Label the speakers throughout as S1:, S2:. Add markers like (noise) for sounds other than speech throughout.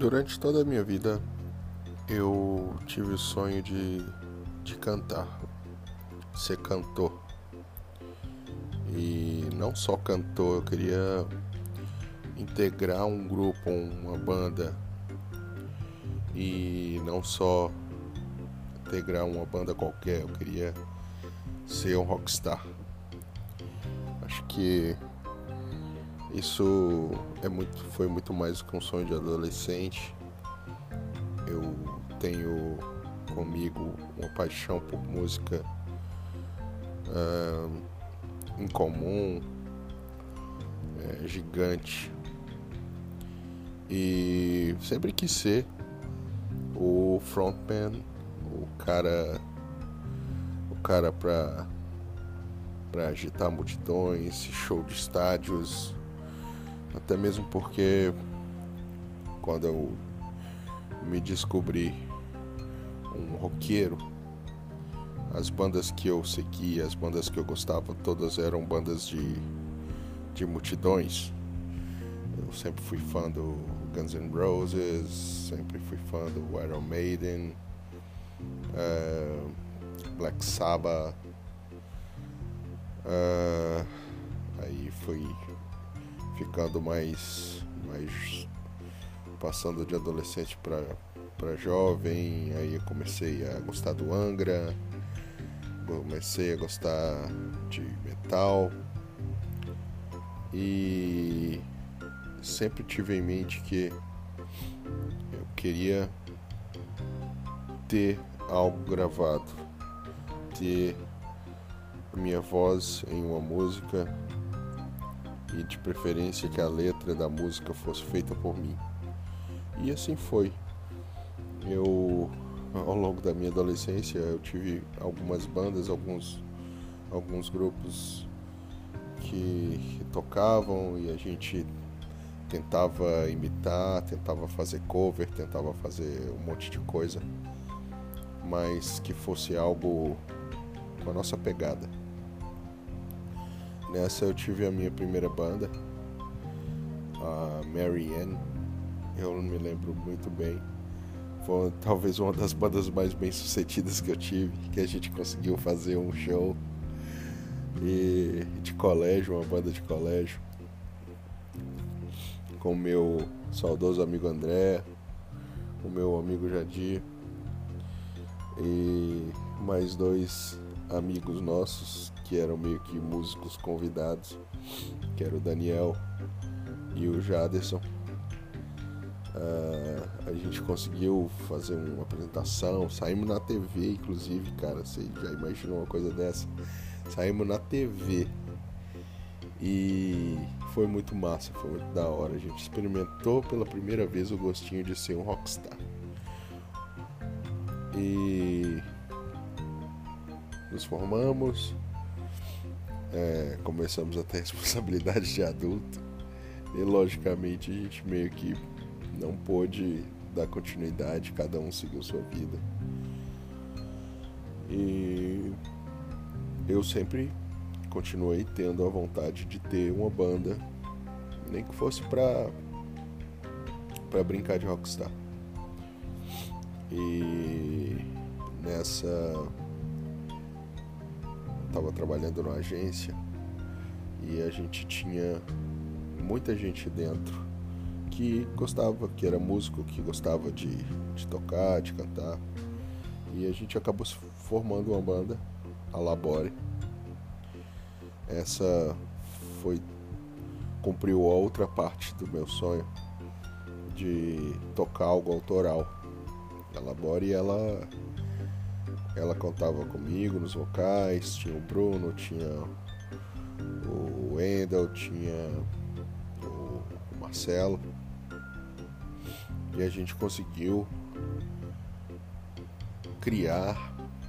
S1: Durante toda a minha vida, eu tive o sonho de, de cantar, ser cantor. E não só cantor, eu queria integrar um grupo, uma banda. E não só integrar uma banda qualquer, eu queria ser um rockstar. Acho que isso é muito, foi muito mais do que um sonho de adolescente. Eu tenho comigo uma paixão por música uh, em comum, é, gigante. E sempre quis ser o frontman, o cara, o cara para para agitar multidões, show de estádios, até mesmo porque quando eu me descobri um roqueiro, as bandas que eu seguia, as bandas que eu gostava, todas eram bandas de, de multidões. Eu sempre fui fã do Guns N' Roses, sempre fui fã do Iron Maiden, uh, Black Sabbath. Uh, aí fui ficando mais, mais passando de adolescente para jovem, aí eu comecei a gostar do Angra, comecei a gostar de metal e sempre tive em mente que eu queria ter algo gravado, ter minha voz em uma música e de preferência que a letra da música fosse feita por mim. E assim foi. Eu ao longo da minha adolescência eu tive algumas bandas, alguns alguns grupos que tocavam e a gente tentava imitar, tentava fazer cover, tentava fazer um monte de coisa, mas que fosse algo com a nossa pegada. Nessa eu tive a minha primeira banda, a Mary Ann. Eu não me lembro muito bem. Foi talvez uma das bandas mais bem sucedidas que eu tive, que a gente conseguiu fazer um show e de colégio, uma banda de colégio, com meu saudoso amigo André, o meu amigo Jadir e mais dois amigos nossos que eram meio que músicos convidados, que era o Daniel e o Jaderson. Uh, a gente conseguiu fazer uma apresentação, saímos na TV, inclusive, cara, você já imaginou uma coisa dessa? Saímos na TV e foi muito massa, foi muito da hora. A gente experimentou pela primeira vez o gostinho de ser um rockstar. E nos formamos, é, começamos a ter responsabilidade de adulto e logicamente a gente meio que não pôde dar continuidade, cada um seguiu sua vida. E eu sempre continuei tendo a vontade de ter uma banda, nem que fosse pra, pra brincar de rockstar. E nessa estava trabalhando numa agência e a gente tinha muita gente dentro que gostava, que era músico, que gostava de, de tocar, de cantar. E a gente acabou formando uma banda, a Labore. Essa foi cumpriu a outra parte do meu sonho de tocar algo autoral. A Labore ela ela contava comigo nos vocais, tinha o Bruno, tinha o Wendel, tinha o Marcelo. E a gente conseguiu criar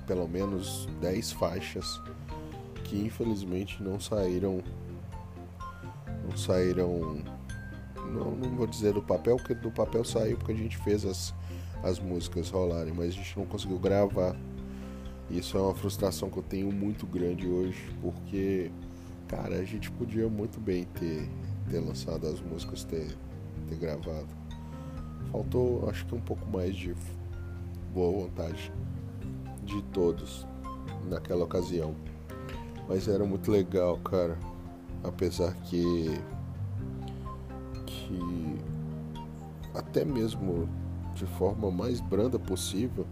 S1: pelo menos 10 faixas que infelizmente não saíram não saíram não, não vou dizer do papel, porque do papel saiu porque a gente fez as, as músicas rolarem, mas a gente não conseguiu gravar isso é uma frustração que eu tenho muito grande hoje, porque, cara, a gente podia muito bem ter, ter lançado as músicas, ter, ter gravado. Faltou, acho que um pouco mais de boa vontade de todos naquela ocasião. Mas era muito legal, cara. Apesar que que até mesmo de forma mais branda possível,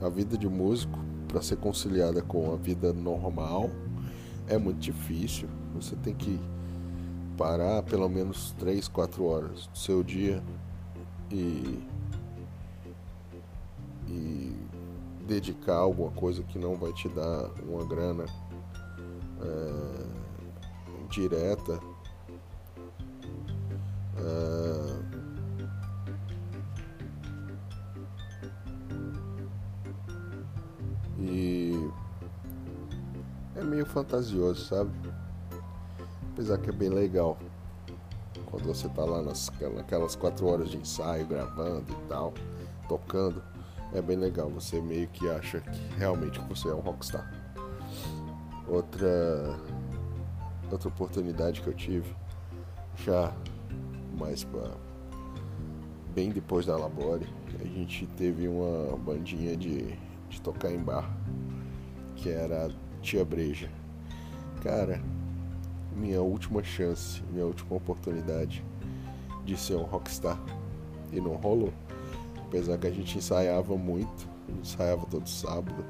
S1: a vida de músico para ser conciliada com a vida normal é muito difícil. Você tem que parar pelo menos 3, 4 horas do seu dia e, e dedicar alguma coisa que não vai te dar uma grana é, direta. É, e é meio fantasioso, sabe? Apesar que é bem legal. Quando você tá lá nas, naquelas quatro horas de ensaio, gravando e tal, tocando, é bem legal. Você meio que acha que realmente você é um rockstar. Outra outra oportunidade que eu tive já mais para bem depois da Labore, a gente teve uma bandinha de, de tocar em bar, que era Tia Breja. Cara, minha última chance, minha última oportunidade de ser um rockstar. E não rolou. Apesar que a gente ensaiava muito, ensaiava todo sábado,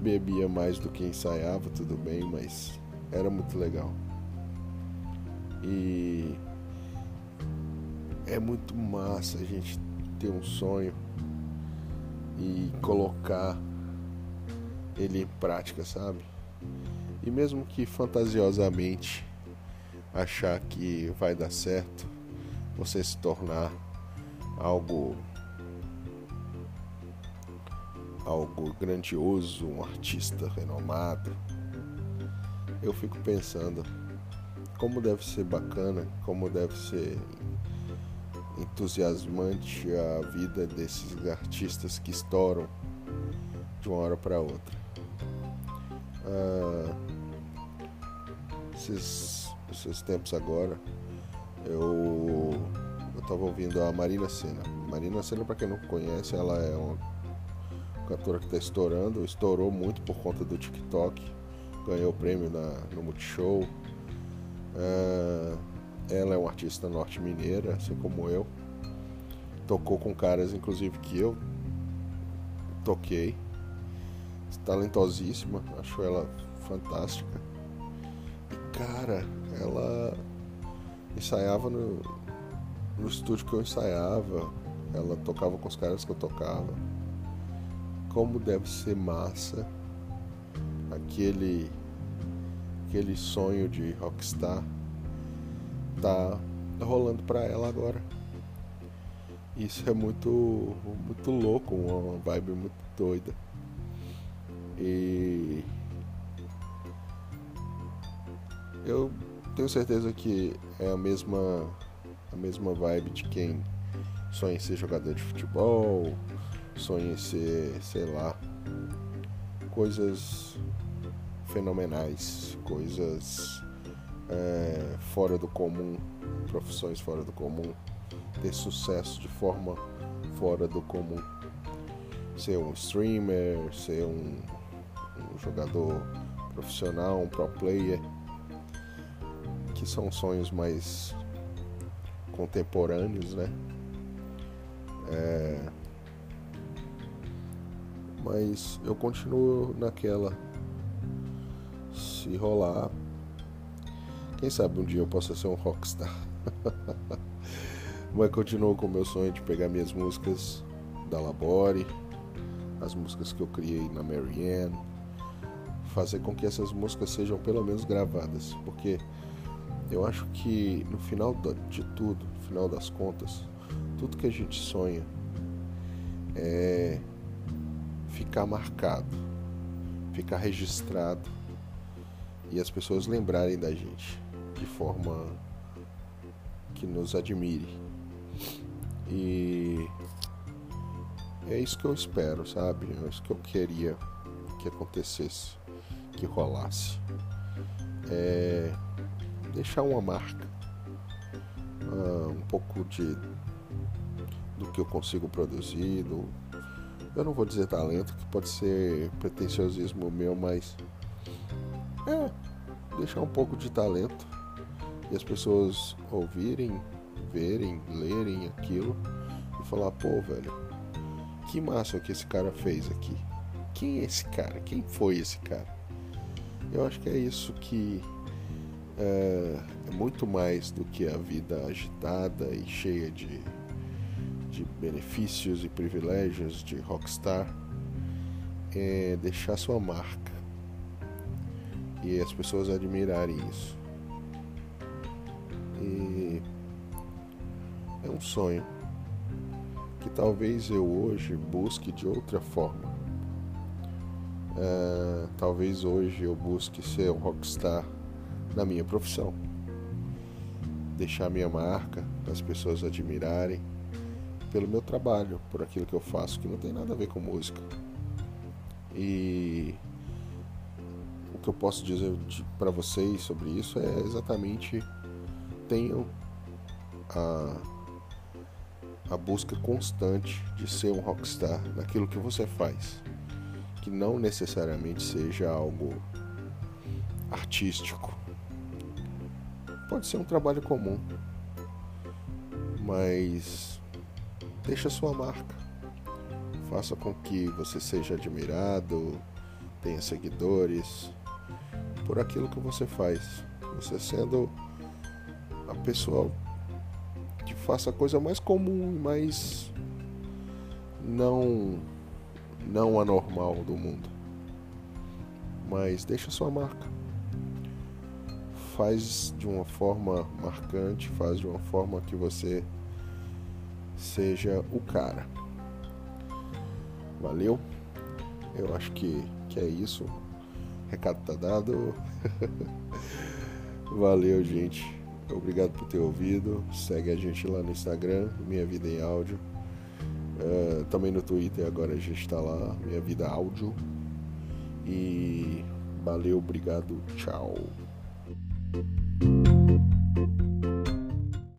S1: bebia mais do que ensaiava, tudo bem, mas era muito legal. E é muito massa a gente ter um sonho e colocar ele em prática, sabe? E mesmo que fantasiosamente achar que vai dar certo, você se tornar algo algo grandioso, um artista renomado. Eu fico pensando como deve ser bacana, como deve ser entusiasmante a vida desses artistas que estouram de uma hora para outra. Ah, esses esses tempos agora, eu eu tava ouvindo a Marina Senna. Marina Senna, para quem não conhece, ela é uma cantora que está estourando, estourou muito por conta do TikTok, ganhou o prêmio na, no Multishow. Uh, ela é uma artista norte-mineira, assim como eu. Tocou com caras, inclusive, que eu toquei. Talentosíssima, acho ela fantástica. E cara, ela ensaiava no, no estúdio que eu ensaiava, ela tocava com os caras que eu tocava. Como deve ser massa aquele aquele sonho de rockstar tá rolando para ela agora. Isso é muito muito louco, uma vibe muito doida. E eu tenho certeza que é a mesma a mesma vibe de quem sonha em ser jogador de futebol, sonha em ser, sei lá, coisas fenomenais, coisas é, fora do comum, profissões fora do comum, ter sucesso de forma fora do comum, ser um streamer, ser um, um jogador profissional, um pro player que são sonhos mais contemporâneos, né? É... Mas eu continuo naquela. Se rolar, quem sabe um dia eu possa ser um rockstar. (laughs) Mas continuo com o meu sonho de pegar minhas músicas da Labore, as músicas que eu criei na Marianne, fazer com que essas músicas sejam pelo menos gravadas, porque eu acho que no final de tudo, no final das contas, tudo que a gente sonha é ficar marcado, ficar registrado e as pessoas lembrarem da gente de forma que nos admire. E é isso que eu espero, sabe? É isso que eu queria que acontecesse, que rolasse. É deixar uma marca, uh, um pouco de do que eu consigo produzir, do, eu não vou dizer talento, que pode ser pretenciosismo meu, mas é deixar um pouco de talento e as pessoas ouvirem, verem, lerem aquilo e falar, pô, velho, que massa que esse cara fez aqui. Quem é esse cara? Quem foi esse cara? Eu acho que é isso que é, é muito mais do que a vida agitada e cheia de, de benefícios e privilégios de rockstar. É deixar sua marca e as pessoas admirarem isso. E é um sonho que talvez eu hoje busque de outra forma. É, talvez hoje eu busque ser um rockstar na minha profissão. Deixar minha marca, as pessoas admirarem pelo meu trabalho, por aquilo que eu faço, que não tem nada a ver com música. E o que eu posso dizer para vocês sobre isso é exatamente tenham a, a busca constante de ser um rockstar naquilo que você faz, que não necessariamente seja algo artístico, Pode ser um trabalho comum, mas deixa sua marca. Faça com que você seja admirado, tenha seguidores por aquilo que você faz. Você sendo a pessoa que faça a coisa mais comum mais não não anormal do mundo. Mas deixa sua marca faz de uma forma marcante, faz de uma forma que você seja o cara. Valeu? Eu acho que, que é isso. Recado tá dado. (laughs) Valeu, gente. Obrigado por ter ouvido. Segue a gente lá no Instagram, Minha Vida em Áudio. Uh, também no Twitter, agora a gente está lá, Minha Vida Áudio. E valeu, obrigado, tchau.